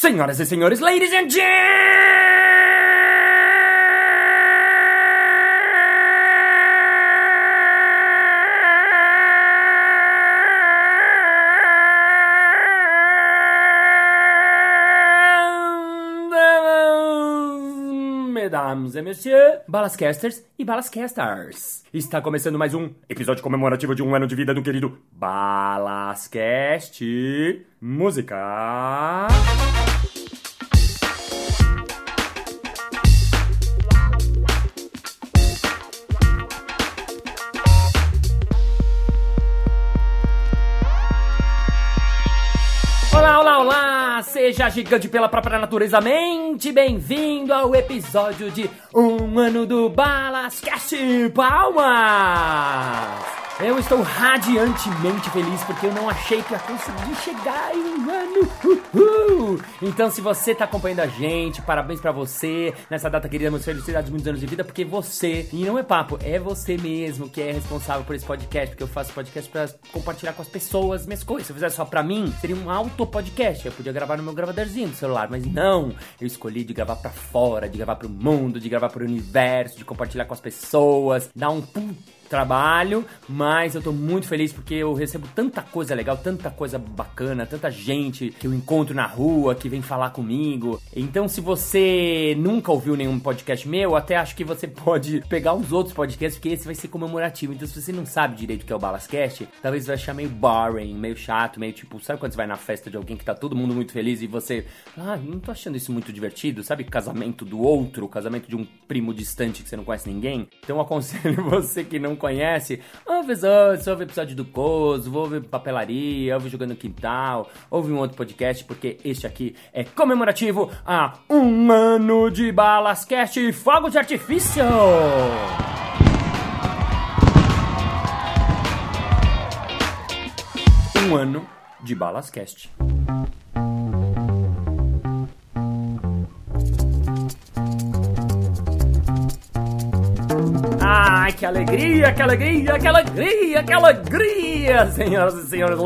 Senhoras e senhores, ladies and gentlemen, mesdames et messieurs, balascasters e balascasters. Está começando mais um episódio comemorativo de um ano de vida do querido Balascast Música. Seja gigante pela própria natureza, mente bem-vindo ao episódio de Um Ano do Balascast Palmas! Eu estou radiantemente feliz porque eu não achei que ia conseguir chegar em um ano. Uhul. Então, se você tá acompanhando a gente, parabéns pra você nessa data querida, muitas felicidades, muitos anos de vida, porque você, e não é papo, é você mesmo que é responsável por esse podcast, porque eu faço podcast pra compartilhar com as pessoas minhas coisas. Se eu fizesse só pra mim, seria um auto-podcast. Eu podia gravar no meu gravadorzinho do celular, mas não. Eu escolhi de gravar pra fora, de gravar pro mundo, de gravar pro universo, de compartilhar com as pessoas, dar um puto trabalho, mas eu tô muito feliz porque eu recebo tanta coisa legal, tanta coisa bacana, tanta gente que eu encontro na rua, que vem falar comigo. Então, se você nunca ouviu nenhum podcast meu, até acho que você pode pegar uns outros podcasts, porque esse vai ser comemorativo. Então, se você não sabe direito o que é o Balascast, talvez vai achar meio boring, meio chato, meio tipo, sabe quando você vai na festa de alguém que tá todo mundo muito feliz e você, ah, não tô achando isso muito divertido, sabe? Casamento do outro, casamento de um primo distante que você não conhece ninguém. Então, eu aconselho você que não conhece, ouve episódio, ouve episódio do Coso, ouve Papelaria, ouve Jogando Quintal, ouve um outro podcast, porque este aqui é comemorativo a um ano de Balascast Fogo de Artifício! Um ano de Balascast. Ai, que alegria, que alegria, que alegria, que alegria, senhoras e senhores,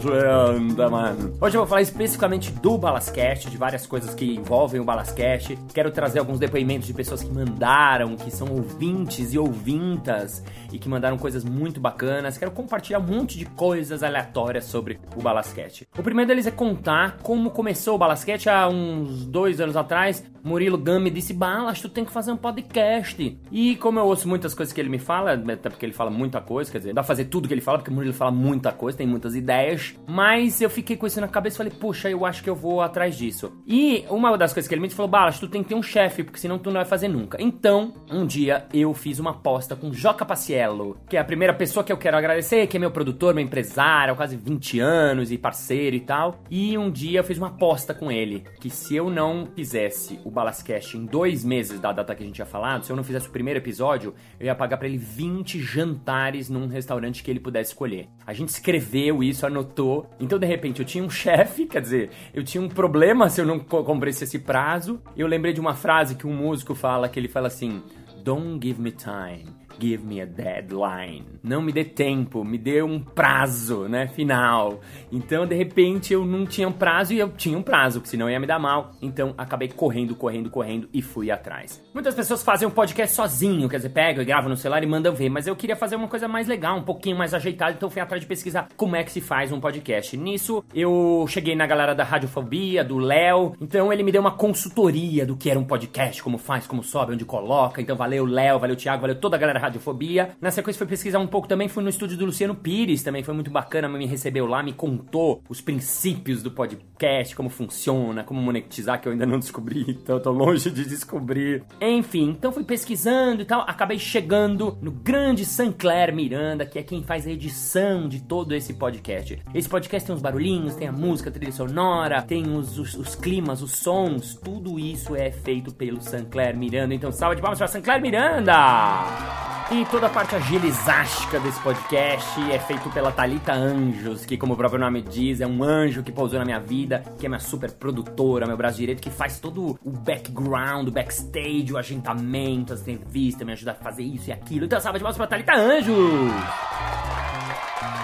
gentlemen. Hoje eu vou falar especificamente do Balascast, de várias coisas que envolvem o Balascast. Quero trazer alguns depoimentos de pessoas que mandaram, que são ouvintes e ouvintas e que mandaram coisas muito bacanas. Quero compartilhar um monte de coisas aleatórias sobre o Balascast. O primeiro deles é contar como começou o Balascast há uns dois anos atrás. Murilo Gami disse: Balas, tu tem que fazer um podcast. E como eu ouço muitas coisas que ele me fala, até porque ele fala muita coisa, quer dizer, dá pra fazer tudo que ele fala, porque o Murilo fala muita coisa, tem muitas ideias. Mas eu fiquei com isso na cabeça e falei, puxa, eu acho que eu vou atrás disso. E uma das coisas que ele me disse falou: Balas, tu tem que ter um chefe, porque senão tu não vai fazer nunca. Então, um dia eu fiz uma aposta com Joca Paciello, que é a primeira pessoa que eu quero agradecer, que é meu produtor, meu empresário, há quase 20 anos e parceiro e tal. E um dia eu fiz uma aposta com ele, que se eu não fizesse o Balascast em dois meses da data que a gente tinha falado, se eu não fizesse o primeiro episódio, eu ia pagar pra ele 20 jantares num restaurante que ele pudesse escolher. A gente escreveu isso, anotou. Então, de repente, eu tinha um chefe, quer dizer, eu tinha um problema se eu não cumprisse esse prazo. Eu lembrei de uma frase que um músico fala, que ele fala assim: Don't give me time. Give me a deadline. Não me dê tempo, me dê um prazo, né? Final. Então, de repente, eu não tinha um prazo e eu tinha um prazo, porque senão ia me dar mal. Então, acabei correndo, correndo, correndo e fui atrás. Muitas pessoas fazem um podcast sozinho, quer dizer, pegam e gravam no celular e mandam ver, mas eu queria fazer uma coisa mais legal, um pouquinho mais ajeitada, então fui atrás de pesquisar como é que se faz um podcast. Nisso, eu cheguei na galera da Radiofobia, do Léo, então ele me deu uma consultoria do que era um podcast, como faz, como sobe, onde coloca. Então, valeu Léo, valeu Thiago, valeu toda a galera da Radiofobia. Na sequência, fui pesquisar um pouco também, fui no estúdio do Luciano Pires, também foi muito bacana, me recebeu lá, me contou os princípios do podcast, como funciona, como monetizar, que eu ainda não descobri, então eu tô longe de descobrir. Enfim, então fui pesquisando e tal, acabei chegando no grande Sancler Miranda, que é quem faz a edição de todo esse podcast. Esse podcast tem uns barulhinhos, tem a música, a trilha sonora, tem os, os, os climas, os sons, tudo isso é feito pelo Sancler Miranda. Então, salve de palmas para Sancler Miranda! E toda a parte agilizástica desse podcast é feito pela Talita Anjos, que como o próprio nome diz, é um anjo que pousou na minha vida, que é minha super produtora, meu braço direito, que faz todo o background, o backstage, o agendamento, as entrevistas, me ajuda a fazer isso e aquilo. Então salve de palmas pra Talita Anjos!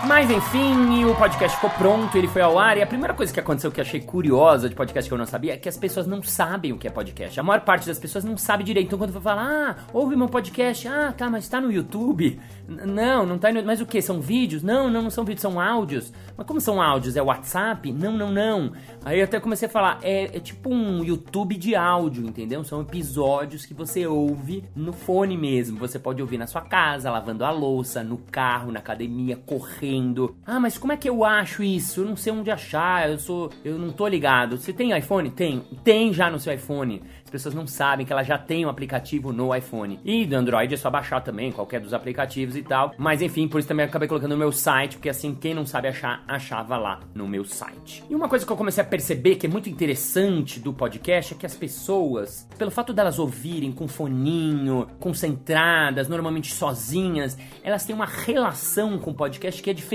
Mas enfim, o podcast ficou pronto, ele foi ao ar. E a primeira coisa que aconteceu que eu achei curiosa de podcast que eu não sabia é que as pessoas não sabem o que é podcast. A maior parte das pessoas não sabe direito. Então quando eu falar, ah, ouve meu podcast, ah, tá, mas tá no YouTube. Não, não tá no. Mas o que? São vídeos? Não, não, não são vídeos, são áudios. Mas como são áudios? É WhatsApp? Não, não, não. Aí eu até comecei a falar, é, é tipo um YouTube de áudio, entendeu? São episódios que você ouve no fone mesmo. Você pode ouvir na sua casa, lavando a louça, no carro, na academia, correndo ah, mas como é que eu acho isso? Eu não sei onde achar, eu sou. Eu não tô ligado. Você tem iPhone? Tem. Tem já no seu iPhone. As pessoas não sabem que ela já tem um aplicativo no iPhone. E do Android é só baixar também, qualquer dos aplicativos e tal. Mas enfim, por isso também acabei colocando no meu site, porque assim, quem não sabe achar, achava lá no meu site. E uma coisa que eu comecei a perceber que é muito interessante do podcast é que as pessoas, pelo fato delas ouvirem com foninho, concentradas, normalmente sozinhas, elas têm uma relação com o podcast que é diferente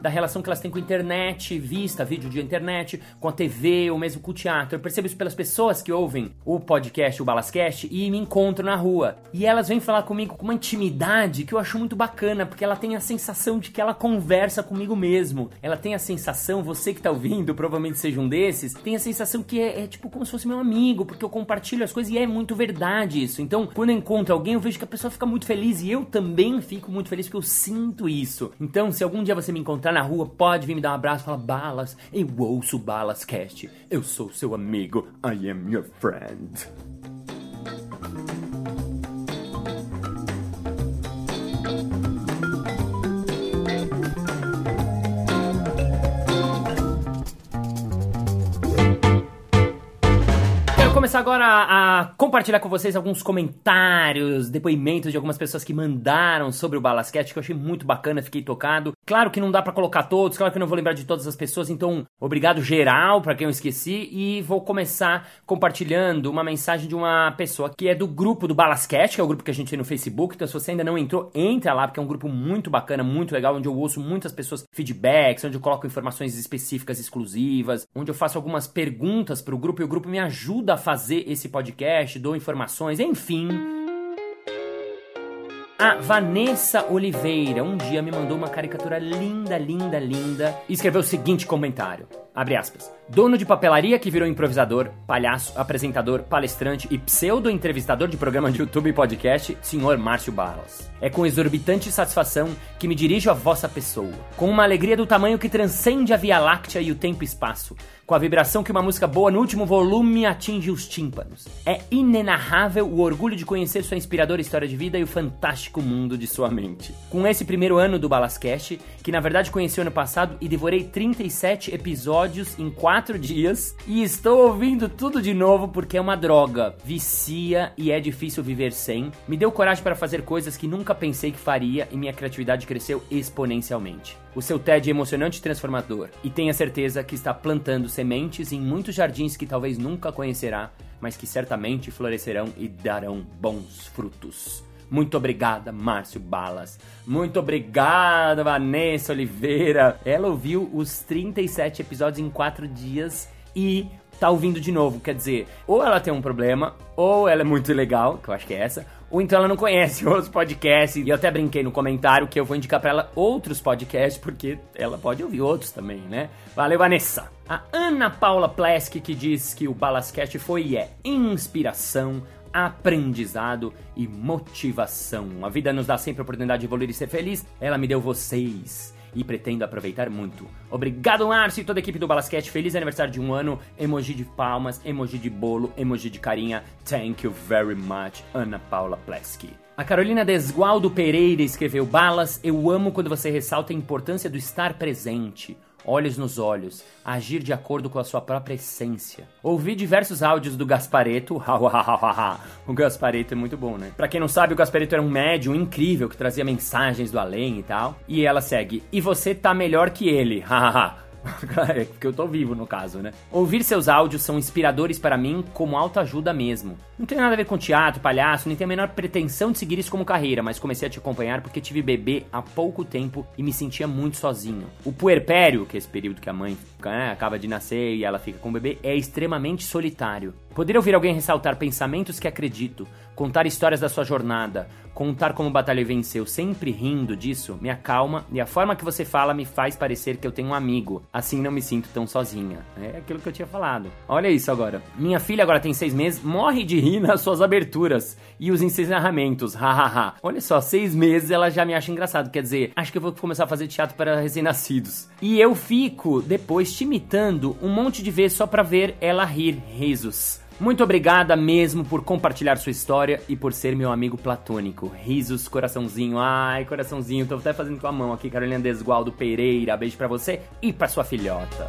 da relação que elas têm com a internet, vista, vídeo de internet, com a TV ou mesmo com o teatro. Eu percebo isso pelas pessoas que ouvem o podcast, o Balascast, e me encontro na rua. E elas vêm falar comigo com uma intimidade que eu acho muito bacana, porque ela tem a sensação de que ela conversa comigo mesmo. Ela tem a sensação, você que tá ouvindo, provavelmente seja um desses, tem a sensação que é, é tipo como se fosse meu amigo, porque eu compartilho as coisas e é muito verdade isso. Então, quando eu encontro alguém, eu vejo que a pessoa fica muito feliz e eu também fico muito feliz porque eu sinto isso. Então, se algum dia você me encontrar na rua, pode vir me dar um abraço e falar: Balas, eu ouço o Balascast. Eu sou seu amigo. I am your friend friend. começar agora a, compartilhar com vocês alguns comentários, depoimentos de algumas pessoas que mandaram sobre o Balasquete, que eu achei muito bacana, fiquei tocado. Claro que não dá para colocar todos, claro que eu não vou lembrar de todas as pessoas, então obrigado geral para quem eu esqueci e vou começar compartilhando uma mensagem de uma pessoa que é do grupo do Balasquete, que é o grupo que a gente tem no Facebook. Então se você ainda não entrou, entra lá, porque é um grupo muito bacana, muito legal, onde eu ouço muitas pessoas feedbacks, onde eu coloco informações específicas exclusivas, onde eu faço algumas perguntas para o grupo e o grupo me ajuda a fazer esse podcast, dou informações, enfim. A Vanessa Oliveira um dia me mandou uma caricatura linda, linda, linda e escreveu o seguinte comentário: abre aspas. Dono de papelaria que virou improvisador, palhaço, apresentador, palestrante e pseudo-entrevistador de programa de YouTube e podcast, senhor Márcio Barros. É com exorbitante satisfação que me dirijo à vossa pessoa, com uma alegria do tamanho que transcende a Via Láctea e o tempo e espaço, com a vibração que uma música boa no último volume atinge os tímpanos. É inenarrável o orgulho de conhecer sua inspiradora história de vida e o fantástico mundo de sua mente. Com esse primeiro ano do Balascast, que na verdade conheci ano passado e devorei 37 episódios em 4 quatro dias e estou ouvindo tudo de novo porque é uma droga. Vicia e é difícil viver sem. Me deu coragem para fazer coisas que nunca pensei que faria e minha criatividade cresceu exponencialmente. O seu TED é emocionante e transformador, e tenha certeza que está plantando sementes em muitos jardins que talvez nunca conhecerá, mas que certamente florescerão e darão bons frutos. Muito obrigada, Márcio Balas. Muito obrigada, Vanessa Oliveira. Ela ouviu os 37 episódios em 4 dias e tá ouvindo de novo. Quer dizer, ou ela tem um problema, ou ela é muito legal, que eu acho que é essa, ou então ela não conhece outros podcasts. E eu até brinquei no comentário que eu vou indicar para ela outros podcasts, porque ela pode ouvir outros também, né? Valeu, Vanessa! A Ana Paula Plesk que diz que o Balascast foi e é inspiração, aprendizado e motivação. A vida nos dá sempre a oportunidade de evoluir e ser feliz. Ela me deu vocês e pretendo aproveitar muito. Obrigado, Márcio e toda a equipe do Balasquete. Feliz aniversário de um ano. Emoji de palmas, emoji de bolo, emoji de carinha. Thank you very much, Ana Paula Pleski. A Carolina Desgualdo Pereira escreveu: Balas, eu amo quando você ressalta a importância do estar presente olhos nos olhos, agir de acordo com a sua própria essência. Ouvi diversos áudios do Gaspareto, o Gaspareto é muito bom, né? Pra quem não sabe, o Gaspareto era um médium incrível que trazia mensagens do além e tal. E ela segue, e você tá melhor que ele, hahaha. é porque eu tô vivo no caso, né? Ouvir seus áudios são inspiradores para mim como autoajuda mesmo. Não tem nada a ver com teatro, palhaço, nem tenho a menor pretensão de seguir isso como carreira, mas comecei a te acompanhar porque tive bebê há pouco tempo e me sentia muito sozinho. O puerpério, que é esse período que a mãe né, acaba de nascer e ela fica com o bebê, é extremamente solitário. Poder ouvir alguém ressaltar pensamentos que acredito, contar histórias da sua jornada, contar como batalha venceu, sempre rindo disso, me acalma e a forma que você fala me faz parecer que eu tenho um amigo. Assim não me sinto tão sozinha. É aquilo que eu tinha falado. Olha isso agora. Minha filha agora tem seis meses, morre de rir nas suas aberturas e os encerramentos. Hahaha. Olha só, seis meses ela já me acha engraçado. Quer dizer, acho que eu vou começar a fazer teatro para recém-nascidos. E eu fico depois te imitando um monte de vezes só pra ver ela rir. Risos. Muito obrigada mesmo por compartilhar sua história e por ser meu amigo platônico. Risos, coraçãozinho. Ai, coraçãozinho. Tô até fazendo com a mão aqui, Carolina Desgualdo Pereira. Beijo para você e para sua filhota.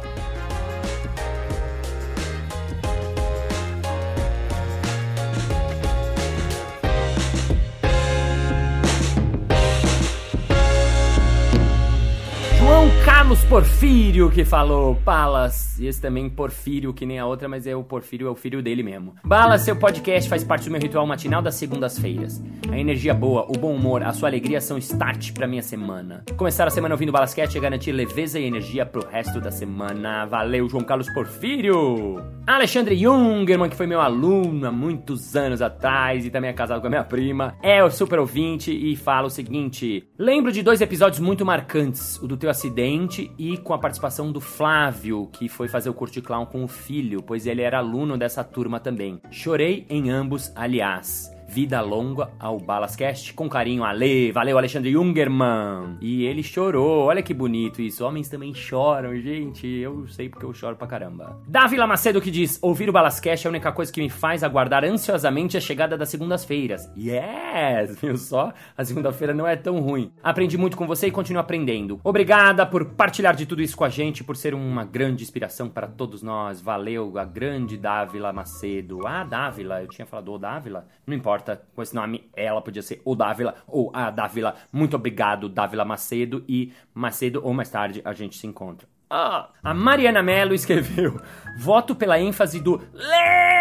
Carlos Porfírio que falou, Palas, e esse também Porfírio, que nem a outra, mas é o Porfírio, é o filho dele mesmo. Bala, seu podcast faz parte do meu ritual matinal das segundas-feiras. A energia boa, o bom humor, a sua alegria são start pra minha semana. Começar a semana ouvindo Balasquete é garantir leveza e energia pro resto da semana. Valeu, João Carlos Porfírio! Alexandre Jungerman, que foi meu aluno há muitos anos atrás e também é casado com a minha prima, é o super ouvinte e fala o seguinte: Lembro de dois episódios muito marcantes, o do teu acidente e com a participação do Flávio, que foi fazer o curso de clown com o filho, pois ele era aluno dessa turma também. Chorei em ambos, aliás. Vida longa ao Balascast. Com carinho, Ale. Valeu, Alexandre Jungerman. E ele chorou. Olha que bonito isso. Homens também choram, gente. Eu sei porque eu choro pra caramba. Dávila Macedo que diz: Ouvir o Balascast é a única coisa que me faz aguardar ansiosamente a chegada das segundas-feiras. Yes! Viu só? A segunda-feira não é tão ruim. Aprendi muito com você e continuo aprendendo. Obrigada por partilhar de tudo isso com a gente, por ser uma grande inspiração para todos nós. Valeu, a grande Dávila Macedo. Ah, Dávila. Eu tinha falado o Dávila. Não importa com esse nome, ela podia ser o Dávila ou a Dávila. Muito obrigado, Dávila Macedo. E Macedo, ou mais tarde, a gente se encontra. Ah, a Mariana Mello escreveu: Voto pela ênfase do Ladies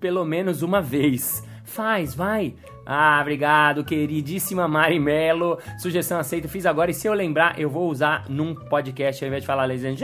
pelo menos uma vez. Faz, vai. Ah, obrigado, queridíssima Mari Mello. Sugestão aceita, fiz agora. E se eu lembrar, eu vou usar num podcast ao invés de falar ladies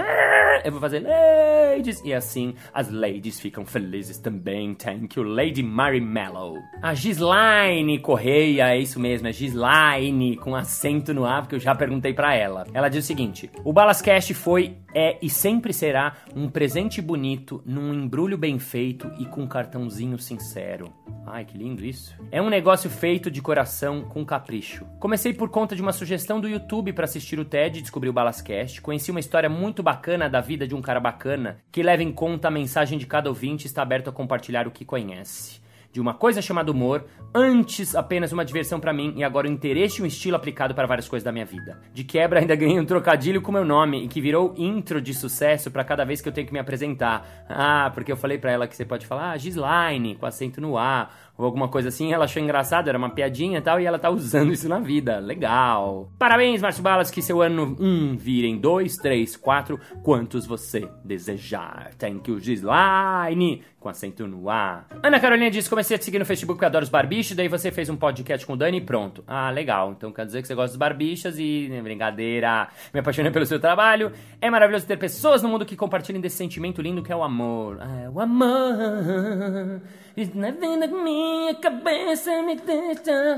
eu vou fazer ladies. E assim as ladies ficam felizes também. Thank you, Lady Mary Mello. A Gislaine Correia, é isso mesmo, é Gislaine, com acento no A, porque eu já perguntei para ela. Ela diz o seguinte: o Balascast foi, é e sempre será um presente bonito, num embrulho bem feito e com um cartãozinho sincero. Ai, que lindo isso. É um negócio feito de coração com capricho. Comecei por conta de uma sugestão do YouTube para assistir o TED e descobri o Balascast. Conheci uma história muito bacana da vida de um cara bacana que leva em conta a mensagem de cada ouvinte e está aberto a compartilhar o que conhece de uma coisa chamada humor, antes apenas uma diversão para mim e agora um interesse e um estilo aplicado para várias coisas da minha vida. De quebra ainda ganhei um trocadilho com meu nome e que virou intro de sucesso para cada vez que eu tenho que me apresentar. Ah, porque eu falei para ela que você pode falar ah, Gislaine, com acento no A, ou alguma coisa assim, ela achou engraçado, era uma piadinha e tal, e ela tá usando isso na vida. Legal. Parabéns, Márcio Balas, que seu ano 1 um virem 2, 3, 4, quantos você desejar. Thank you, Gislaine, com acento no A. Ana Carolina disse, comecei a te seguir no Facebook porque adoro os barbichos, daí você fez um podcast com o Dani e pronto. Ah, legal. Então quer dizer que você gosta dos barbichas e... Né, brincadeira. Me apaixonei pelo seu trabalho. É maravilhoso ter pessoas no mundo que compartilhem desse sentimento lindo que é o amor. Ah, é o amor... Na venda minha cabeça me deixa.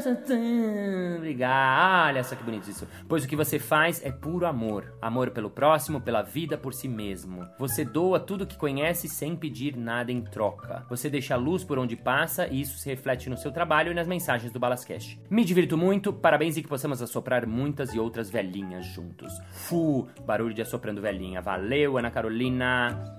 Obrigado. Olha só que bonito isso. Pois o que você faz é puro amor. Amor pelo próximo, pela vida, por si mesmo. Você doa tudo que conhece sem pedir nada em troca. Você deixa a luz por onde passa e isso se reflete no seu trabalho e nas mensagens do Balascast. Me divirto muito, parabéns e que possamos assoprar muitas e outras velhinhas juntos. Fu, barulho de assoprando velhinha. Valeu, Ana Carolina.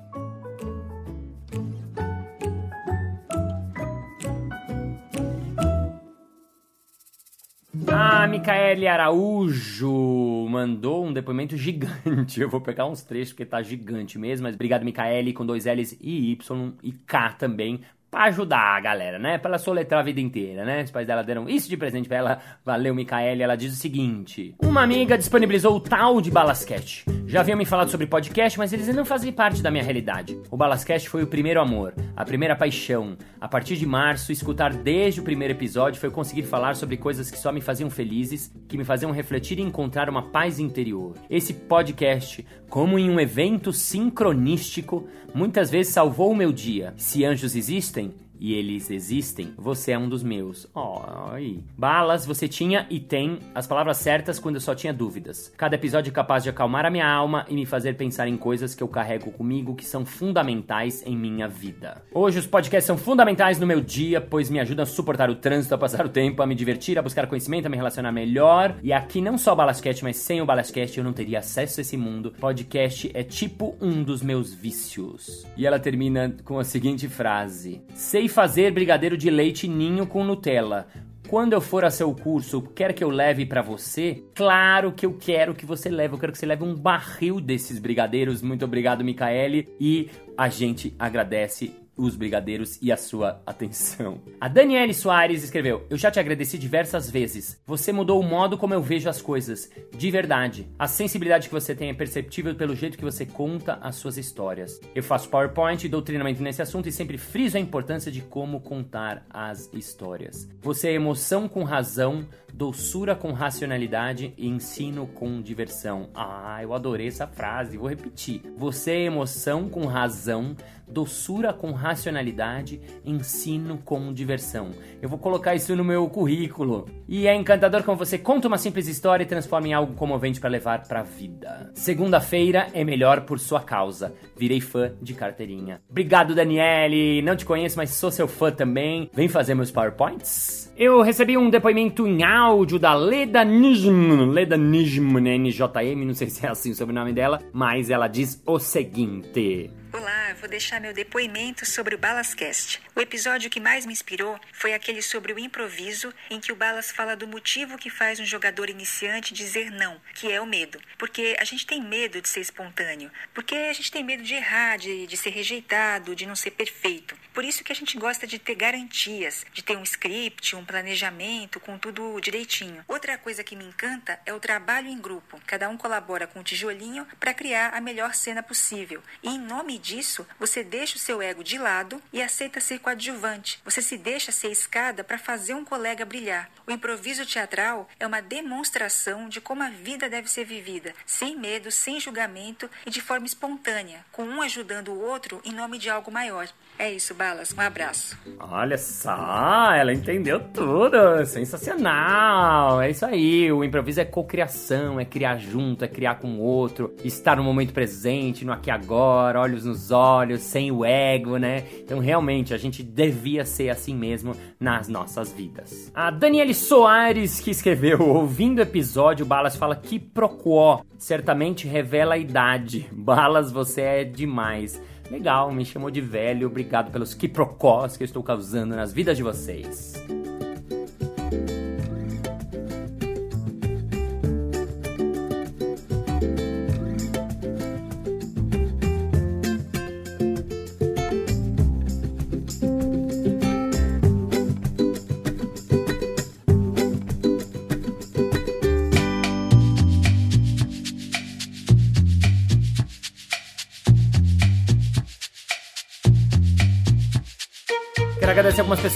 A Micaele Araújo mandou um depoimento gigante. Eu vou pegar uns trechos porque tá gigante mesmo, mas obrigado, Micaele, com dois L's e Y e K também, pra ajudar a galera, né? Pra ela soletrar a vida inteira, né? Os pais dela deram isso de presente pra ela. Valeu, Micaele. Ela diz o seguinte: Uma amiga disponibilizou o tal de Balasquete. Já haviam me falado sobre podcast, mas eles não fazem parte da minha realidade. O Balascast foi o primeiro amor, a primeira paixão. A partir de março, escutar desde o primeiro episódio foi conseguir falar sobre coisas que só me faziam felizes, que me faziam refletir e encontrar uma paz interior. Esse podcast, como em um evento sincronístico, muitas vezes salvou o meu dia. Se anjos existem, e eles existem, você é um dos meus. Oi. Balas, você tinha e tem as palavras certas quando eu só tinha dúvidas. Cada episódio é capaz de acalmar a minha alma e me fazer pensar em coisas que eu carrego comigo que são fundamentais em minha vida. Hoje os podcasts são fundamentais no meu dia, pois me ajudam a suportar o trânsito, a passar o tempo, a me divertir, a buscar conhecimento, a me relacionar melhor. E aqui não só o Balascast, mas sem o Balascast eu não teria acesso a esse mundo. Podcast é tipo um dos meus vícios. E ela termina com a seguinte frase: Sei fazer brigadeiro de leite ninho com Nutella. Quando eu for a seu curso, quer que eu leve para você? Claro que eu quero que você leve. Eu quero que você leve um barril desses brigadeiros. Muito obrigado, Micaele. E a gente agradece os brigadeiros e a sua atenção. A Daniele Soares escreveu: Eu já te agradeci diversas vezes. Você mudou o modo como eu vejo as coisas. De verdade. A sensibilidade que você tem é perceptível pelo jeito que você conta as suas histórias. Eu faço PowerPoint e doutrinamento nesse assunto e sempre friso a importância de como contar as histórias. Você é emoção com razão, doçura com racionalidade e ensino com diversão. Ah, eu adorei essa frase, vou repetir. Você é emoção com razão, doçura com racionalidade, ensino com diversão. Eu vou colocar isso no meu currículo. E é encantador como você conta uma simples história e transforma em algo comovente para levar para a vida. Segunda-feira é melhor por sua causa. Virei fã de carteirinha. Obrigado, Daniele. Não te conheço, mas sou seu fã também. Vem fazer meus PowerPoints? Eu recebi um depoimento em áudio da Leda Nijm, Leda Nijm, NJM, não sei se é assim o sobrenome dela, mas ela diz o seguinte. Olá, vou deixar meu depoimento sobre o Balascast. O episódio que mais me inspirou foi aquele sobre o improviso, em que o Balas fala do motivo que faz um jogador iniciante dizer não, que é o medo. Porque a gente tem medo de ser espontâneo, porque a gente tem medo de errar, de, de ser rejeitado, de não ser perfeito. Por isso que a gente gosta de ter garantias, de ter um script, um planejamento, com tudo direitinho. Outra coisa que me encanta é o trabalho em grupo. Cada um colabora com um tijolinho para criar a melhor cena possível. E em nome disso, você deixa o seu ego de lado e aceita ser coadjuvante. Você se deixa ser escada para fazer um colega brilhar. O improviso teatral é uma demonstração de como a vida deve ser vivida, sem medo, sem julgamento e de forma espontânea, com um ajudando o outro em nome de algo maior. É isso, Balas. Um abraço. Olha só, ela entendeu tudo. Sensacional. É isso aí. O improviso é cocriação, é criar junto, é criar com o outro, estar no momento presente, no aqui agora, olhos nos olhos, sem o ego, né? Então, realmente, a gente devia ser assim mesmo nas nossas vidas. A Daniele Soares, que escreveu, ouvindo o episódio, Balas fala que procuó certamente revela a idade. Balas, você é demais. Legal, me chamou de velho. Obrigado pelos quiprocós que eu estou causando nas vidas de vocês.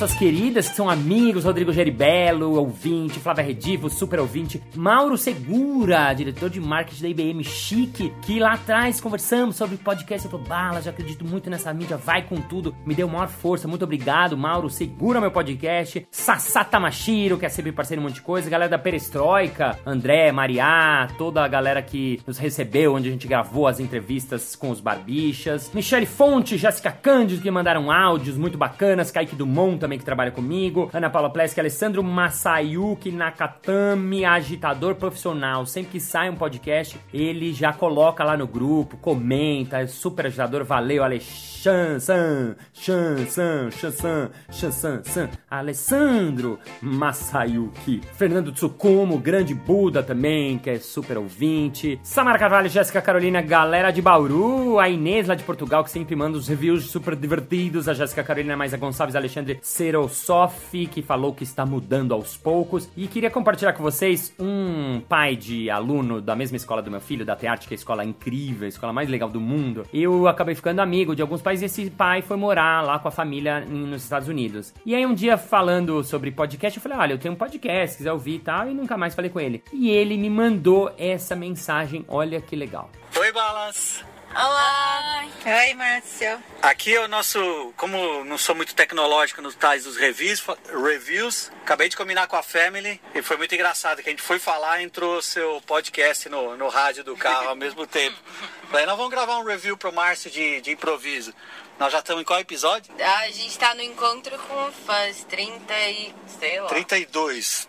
Pessoas queridas que são amigos, Rodrigo Geribello, ouvinte, Flávia Redivo, super ouvinte, Mauro Segura, diretor de marketing da IBM Chique, que lá atrás conversamos sobre podcast, ele falou, bala, já acredito muito nessa mídia, vai com tudo, me deu maior força, muito obrigado, Mauro, segura meu podcast, Sassá Tamashiro, que é sempre parceiro um monte de coisa, galera da Perestroika, André, Mariá, toda a galera que nos recebeu, onde a gente gravou as entrevistas com os barbichas, Michele Fonte, Jéssica Cândido, que mandaram áudios muito bacanas, Kaique Dumont também que trabalha comigo, Ana Paula Plesk, Alessandro Masayuki Nakatami, agitador profissional. Sempre que sai um podcast, ele já coloca lá no grupo, comenta, é super agitador. Valeu, Alexandre. Alessandro Masayuki, Fernando Tsukumo, grande Buda também, que é super ouvinte, Samara Carvalho, Jéssica Carolina, galera de Bauru, a Inês lá de Portugal, que sempre manda os reviews super divertidos, a Jéssica Carolina mais a Gonçalves Alexandre Serossoff, que falou que está mudando aos poucos. E queria compartilhar com vocês um pai de aluno da mesma escola do meu filho, da Tearte, que é a escola incrível, a escola mais legal do mundo. Eu acabei ficando amigo de alguns pais e esse pai foi morar lá com a família nos Estados Unidos. E aí um dia falando sobre podcast, eu falei: olha, eu tenho um podcast, se quiser ouvir e tal, e nunca mais falei com ele. E ele me mandou essa mensagem, olha que legal. Oi, Balas! Olá! Oi, Márcio. Aqui é o nosso, como não sou muito tecnológico nos tais dos reviews, reviews, acabei de combinar com a Family e foi muito engraçado que a gente foi falar entrou seu podcast no, no rádio do carro ao mesmo tempo. Falei, nós vamos gravar um review pro Márcio de, de improviso. Nós já estamos em qual episódio? A gente tá no encontro com fãs, 30 e. sei lá. 32.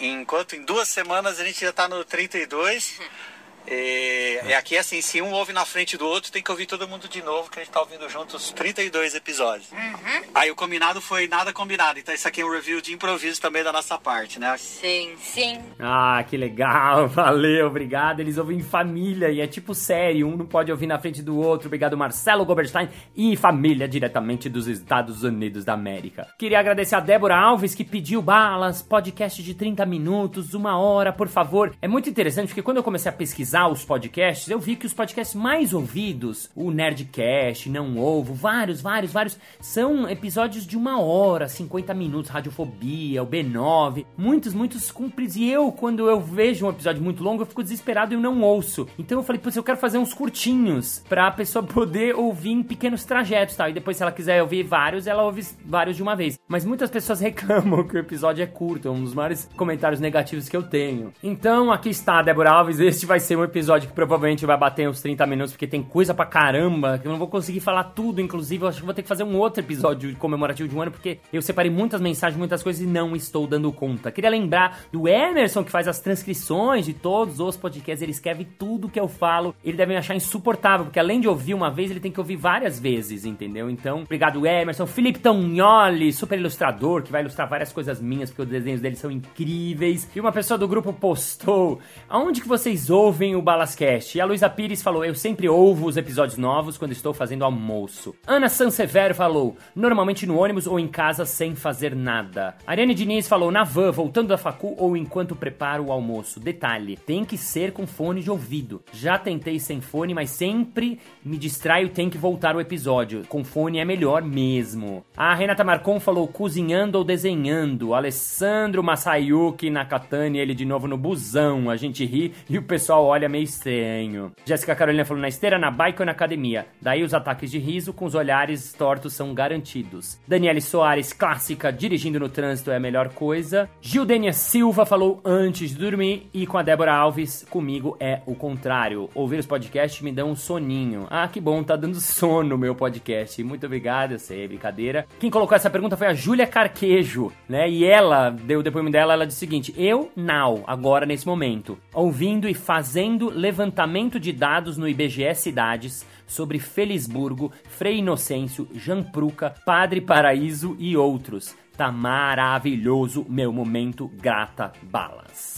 Enquanto em duas semanas a gente já tá no 32. E, e aqui, assim, se um ouve na frente do outro, tem que ouvir todo mundo de novo, que a gente tá ouvindo juntos 32 episódios. Uhum. Aí o combinado foi nada combinado. Então isso aqui é um review de improviso também da nossa parte, né? Sim, sim. Ah, que legal, valeu, obrigado. Eles ouvem em família e é tipo série, um não pode ouvir na frente do outro. Obrigado, Marcelo Goberstein e família diretamente dos Estados Unidos da América. Queria agradecer a Débora Alves que pediu balas, podcast de 30 minutos, uma hora, por favor. É muito interessante porque quando eu comecei a pesquisar os podcasts, eu vi que os podcasts mais ouvidos, o Nerdcast, Não Ovo, vários, vários, vários, são episódios de uma hora, 50 minutos, Radiofobia, o B9, muitos, muitos cumpridos. E eu, quando eu vejo um episódio muito longo, eu fico desesperado e eu não ouço. Então eu falei, putz, eu quero fazer uns curtinhos pra pessoa poder ouvir em pequenos trajetos, tá? E depois, se ela quiser ouvir vários, ela ouve vários de uma vez. Mas muitas pessoas reclamam que o episódio é curto, é um dos maiores comentários negativos que eu tenho. Então, aqui está, Débora Alves, este vai ser um episódio que provavelmente vai bater uns 30 minutos, porque tem coisa pra caramba, que eu não vou conseguir falar tudo, inclusive eu acho que vou ter que fazer um outro episódio comemorativo de um ano, porque eu separei muitas mensagens, muitas coisas e não estou dando conta. Queria lembrar do Emerson, que faz as transcrições de todos os podcasts, ele escreve tudo que eu falo, ele deve me achar insuportável, porque além de ouvir uma vez, ele tem que ouvir várias vezes, entendeu? Então, obrigado Emerson, Felipe Tognoli, super ilustrador, que vai ilustrar várias coisas minhas, porque os desenhos dele são incríveis. E uma pessoa do grupo postou, aonde que vocês ouvem o Balascast? E a Luísa Pires falou: Eu sempre ouvo os episódios novos quando estou fazendo almoço. Ana Sansevero falou: Normalmente no ônibus ou em casa sem fazer nada. Ariane Diniz falou: Na van, voltando da facu ou enquanto preparo o almoço. Detalhe: tem que ser com fone de ouvido. Já tentei sem fone, mas sempre me distraio tem que voltar o episódio. Com fone é melhor mesmo. A Renata Marcon falou: Cozinhando ou desenhando. Alessandro Masayuki Nakatani, ele de novo no busão. A gente ri e o pessoal olha meio estranho. Jéssica Carolina falou na esteira, na bike ou na academia. Daí os ataques de riso com os olhares tortos são garantidos. Daniele Soares, clássica, dirigindo no trânsito é a melhor coisa. Gildênia Silva falou antes de dormir. E com a Débora Alves, comigo é o contrário. Ouvir os podcasts me dão um soninho. Ah, que bom, tá dando sono o meu podcast. Muito obrigado, eu sei, brincadeira. Quem colocou essa pergunta foi a Júlia Carquejo, né? E ela deu o depoimento dela, ela disse o seguinte: Eu, now, agora nesse momento, ouvindo e fazendo levantamento levantamento de dados no IBGE Cidades sobre Felisburgo, Frei Inocêncio, Jampruca, Padre Paraíso e outros. Tá maravilhoso meu momento grata balas.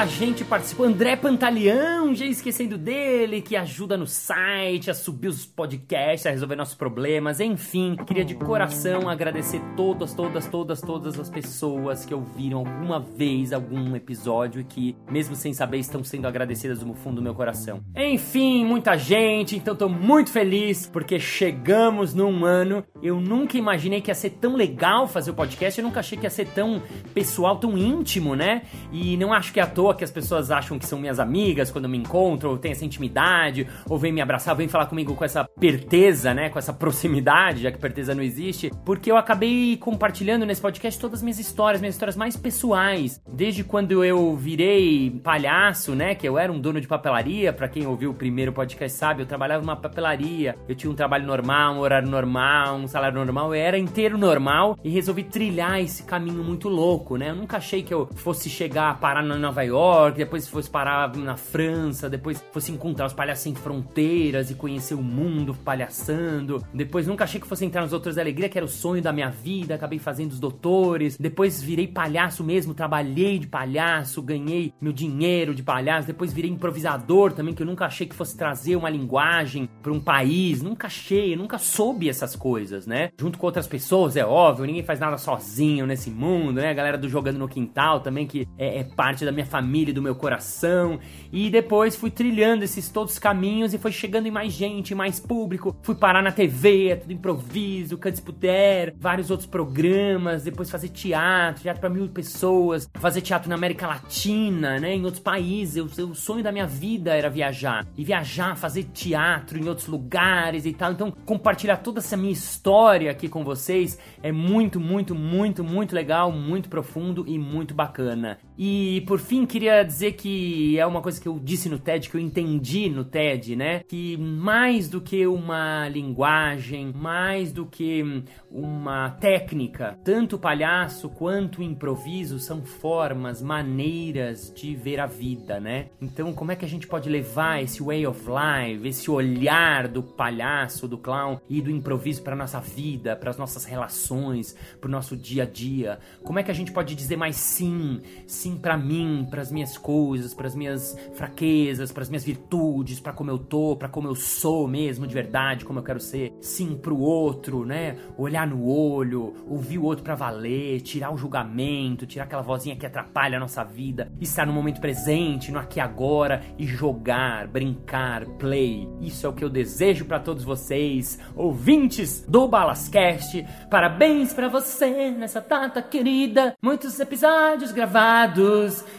Muita gente participou. André Pantaleão, já esquecendo dele, que ajuda no site, a subir os podcasts, a resolver nossos problemas. Enfim, queria de coração agradecer todas, todas, todas, todas as pessoas que ouviram alguma vez algum episódio e que, mesmo sem saber, estão sendo agradecidas no fundo do meu coração. Enfim, muita gente, então tô muito feliz porque chegamos num ano. Eu nunca imaginei que ia ser tão legal fazer o podcast, eu nunca achei que ia ser tão pessoal, tão íntimo, né? E não acho que é à toa que as pessoas acham que são minhas amigas quando me encontram, ou tem essa intimidade, ou vem me abraçar, vem falar comigo com essa perteza, né? Com essa proximidade, já que perteza não existe, porque eu acabei compartilhando nesse podcast todas as minhas histórias, minhas histórias mais pessoais. Desde quando eu virei palhaço, né? Que eu era um dono de papelaria, para quem ouviu o primeiro podcast sabe, eu trabalhava numa papelaria, eu tinha um trabalho normal, um horário normal, um salário normal, eu era inteiro normal e resolvi trilhar esse caminho muito louco, né? Eu nunca achei que eu fosse chegar a parar na Nova York York, depois fosse parar na França, depois fosse encontrar os palhaços sem fronteiras e conhecer o mundo palhaçando. Depois nunca achei que fosse entrar nos Doutores da Alegria, que era o sonho da minha vida, acabei fazendo os Doutores. Depois virei palhaço mesmo, trabalhei de palhaço, ganhei meu dinheiro de palhaço. Depois virei improvisador também, que eu nunca achei que fosse trazer uma linguagem para um país. Nunca achei, nunca soube essas coisas, né? Junto com outras pessoas, é óbvio, ninguém faz nada sozinho nesse mundo, né? A galera do Jogando no Quintal também, que é, é parte da minha família e do meu coração. E depois fui trilhando esses todos os caminhos e foi chegando em mais gente, mais público. Fui parar na TV, é tudo improviso, Cantes Puder, vários outros programas. Depois fazer teatro, teatro para mil pessoas. Fazer teatro na América Latina, né? Em outros países. O sonho da minha vida era viajar. E viajar, fazer teatro em outros lugares e tal. Então, compartilhar toda essa minha história aqui com vocês é muito, muito, muito, muito legal, muito profundo e muito bacana. E por fim, queria dizer que é uma coisa que eu disse no TED, que eu entendi no TED, né? Que mais do que uma linguagem, mais do que uma técnica, tanto o palhaço quanto o improviso são formas, maneiras de ver a vida, né? Então, como é que a gente pode levar esse way of life, esse olhar do palhaço, do clown e do improviso para nossa vida, para as nossas relações, para o nosso dia a dia? Como é que a gente pode dizer mais sim, sim para mim, para as minhas coisas, para as minhas fraquezas, para as minhas virtudes, para como eu tô, para como eu sou mesmo de verdade, como eu quero ser? Sim pro outro, né? Olhar no olho, ouvir o outro para valer, tirar o julgamento, tirar aquela vozinha que atrapalha a nossa vida, estar no momento presente, no aqui e agora e jogar, brincar, play. Isso é o que eu desejo para todos vocês, ouvintes do Balascast. Parabéns para você nessa data querida. Muitos episódios gravados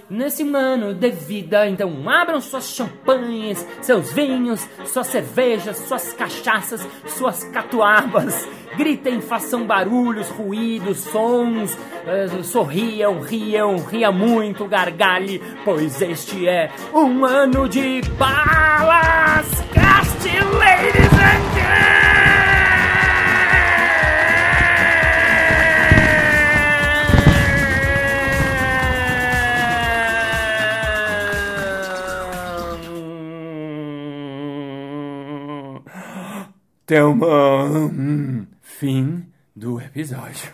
nesse ano de vida. Então abram suas champanhes, seus vinhos, suas cervejas, suas cachaças, suas catuabas. Gritem, façam barulhos, ruídos, sons, uh, sorriam, riam, ria muito, gargalhe, pois este é um ano de balas, cast, ladies and Thelma, fim do episódio.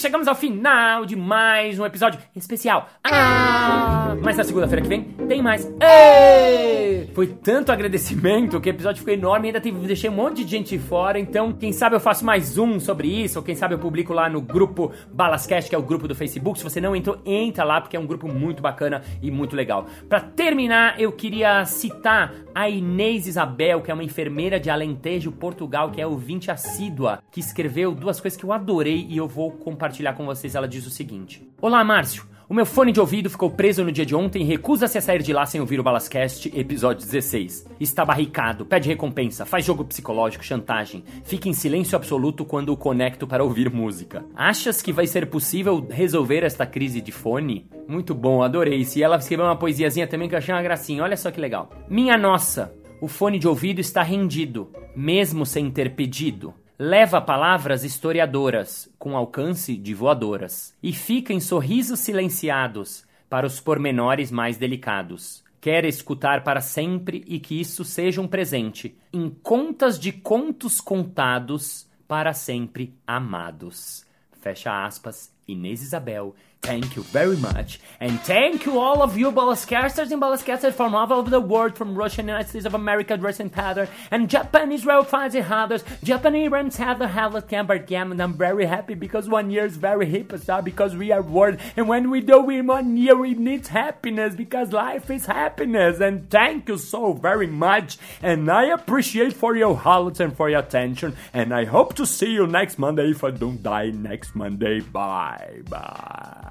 Chegamos ao final de mais um episódio especial. Ah! Mas na segunda-feira que vem tem mais. Ei! Foi tanto agradecimento que o episódio ficou enorme e ainda teve, deixei um monte de gente fora. Então, quem sabe eu faço mais um sobre isso, ou quem sabe eu publico lá no grupo Balascast, que é o grupo do Facebook. Se você não entrou, entra lá, porque é um grupo muito bacana e muito legal. Para terminar, eu queria citar a Inês Isabel, que é uma enfermeira de Alentejo, Portugal, que é ouvinte assídua, que escreveu duas coisas que eu adorei e eu vou compartilhar com vocês. Ela diz o seguinte: Olá, Márcio. O meu fone de ouvido ficou preso no dia de ontem e recusa-se a sair de lá sem ouvir o Balascast, episódio 16. Está barricado, pede recompensa, faz jogo psicológico, chantagem. Fica em silêncio absoluto quando o conecto para ouvir música. Achas que vai ser possível resolver esta crise de fone? Muito bom, adorei. Se ela escreveu uma poesiazinha também que eu achei uma gracinha, olha só que legal. Minha nossa, o fone de ouvido está rendido, mesmo sem ter pedido leva palavras historiadoras, com alcance de voadoras, e fica em sorrisos silenciados para os pormenores mais delicados. Quer escutar para sempre e que isso seja um presente, em contas de contos contados, para sempre amados. Fecha aspas, Inês Isabel. Thank you very much. And thank you all of you Balascasters and Balascasters from all over the world, from Russia, United States of America, dressing pattern, and Japan, Israel, France, and others. Japanese and have Harvard, Cambridge, Gam, and I'm very happy because one year is very hip, so because we are world. And when we do we one year, we need happiness because life is happiness. And thank you so very much. And I appreciate for your holidays and for your attention. And I hope to see you next Monday if I don't die next Monday. Bye bye.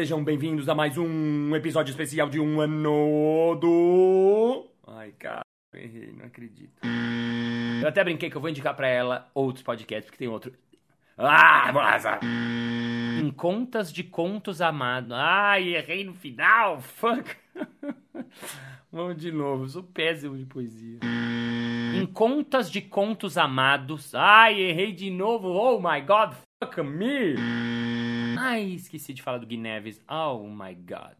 Sejam bem-vindos a mais um episódio especial de um ano do. Ai, cara, errei, não acredito. Eu até brinquei que eu vou indicar pra ela outros podcasts, porque tem outro. Ah, nossa. Em contas de contos amados. Ai, errei no final. Fuck. Vamos de novo, sou péssimo de poesia. Em contas de contos amados. Ai, errei de novo. Oh my god, fuck me. Ai, esqueci de falar do Gui Neves. Oh my god.